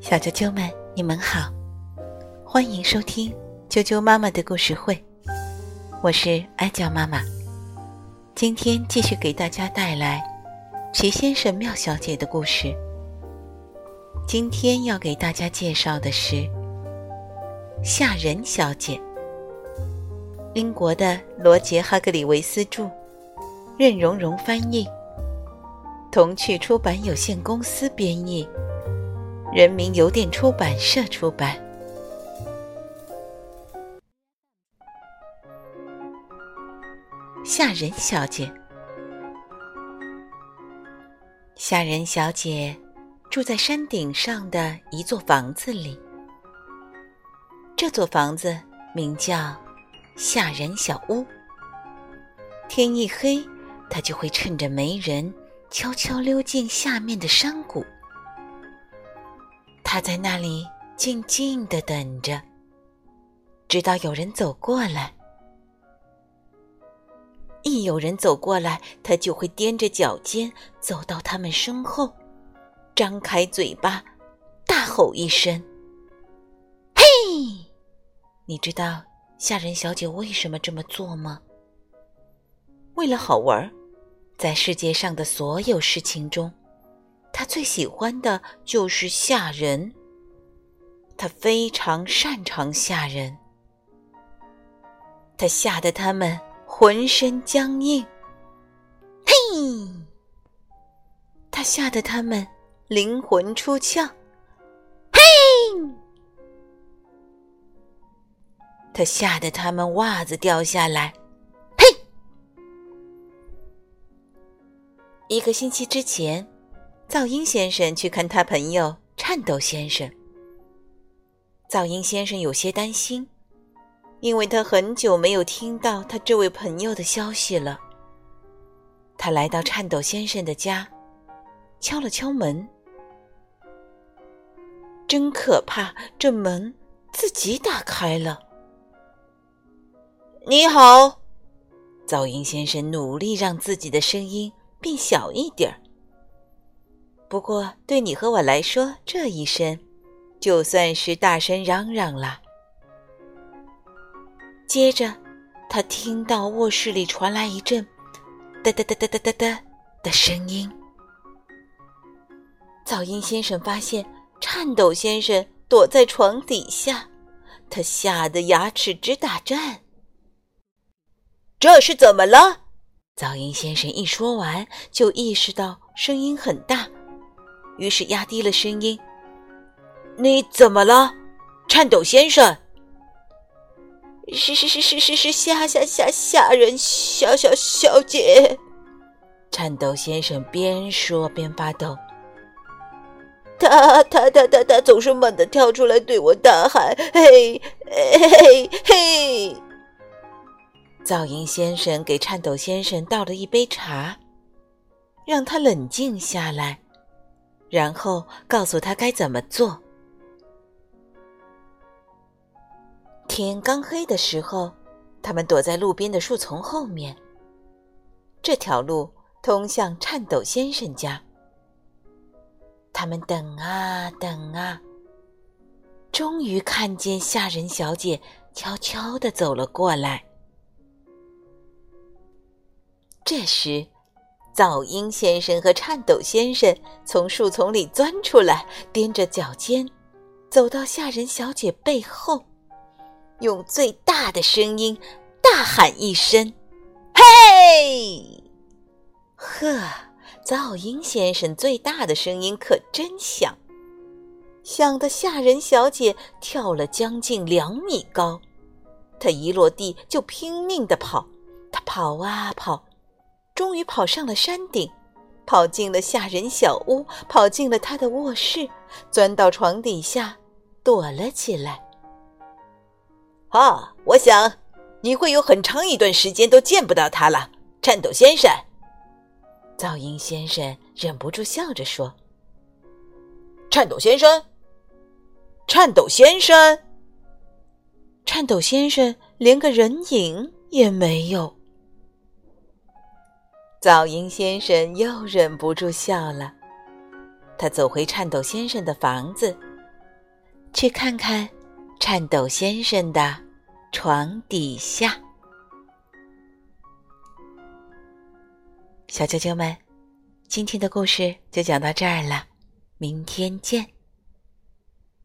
小啾啾们，你们好，欢迎收听啾啾妈妈的故事会，我是哀娇妈妈。今天继续给大家带来齐先生、妙小姐的故事。今天要给大家介绍的是夏人小姐，英国的罗杰·哈格里维斯著，任蓉蓉翻译，童趣出版有限公司编译。人民邮电出版社出版。吓人小姐，吓人小姐住在山顶上的一座房子里。这座房子名叫吓人小屋。天一黑，她就会趁着没人，悄悄溜进下面的山谷。他在那里静静的等着，直到有人走过来。一有人走过来，他就会踮着脚尖走到他们身后，张开嘴巴，大吼一声：“嘿！”你知道吓人小姐为什么这么做吗？为了好玩儿，在世界上的所有事情中。他最喜欢的就是吓人，他非常擅长吓人，他吓得他们浑身僵硬，嘿！他吓得他们灵魂出窍，嘿！他吓得他们袜子掉下来，一个星期之前。噪音先生去看他朋友颤抖先生。噪音先生有些担心，因为他很久没有听到他这位朋友的消息了。他来到颤抖先生的家，敲了敲门。真可怕，这门自己打开了。你好，噪音先生努力让自己的声音变小一点儿。不过，对你和我来说，这一声就算是大声嚷嚷了。接着，他听到卧室里传来一阵“哒哒哒哒哒哒哒”的声音。噪音先生发现颤抖先生躲在床底下，他吓得牙齿直打颤。这是怎么了？噪音先生一说完，就意识到声音很大。于是压低了声音：“你怎么了，颤抖先生？”“是是是是是是吓吓吓吓人，小小小姐。”颤抖先生边说边发抖。他他他他他总是猛地跳出来对我大喊：“嘿嘿嘿！”噪音先生给颤抖先生倒了一杯茶，让他冷静下来。然后告诉他该怎么做。天刚黑的时候，他们躲在路边的树丛后面。这条路通向颤抖先生家。他们等啊等啊，终于看见吓人小姐悄悄的走了过来。这时。噪音先生和颤抖先生从树丛里钻出来，踮着脚尖，走到吓人小姐背后，用最大的声音大喊一声：“嘿！”呵，噪音先生最大的声音可真响，响得吓人小姐跳了将近两米高。她一落地就拼命地跑，她跑啊跑。终于跑上了山顶，跑进了吓人小屋，跑进了他的卧室，钻到床底下躲了起来。啊，我想你会有很长一段时间都见不到他了，颤抖先生。噪音先生忍不住笑着说：“颤抖先生，颤抖先生，颤抖先生，连个人影也没有。”噪音先生又忍不住笑了，他走回颤抖先生的房子，去看看颤抖先生的床底下。小啾啾们，今天的故事就讲到这儿了，明天见。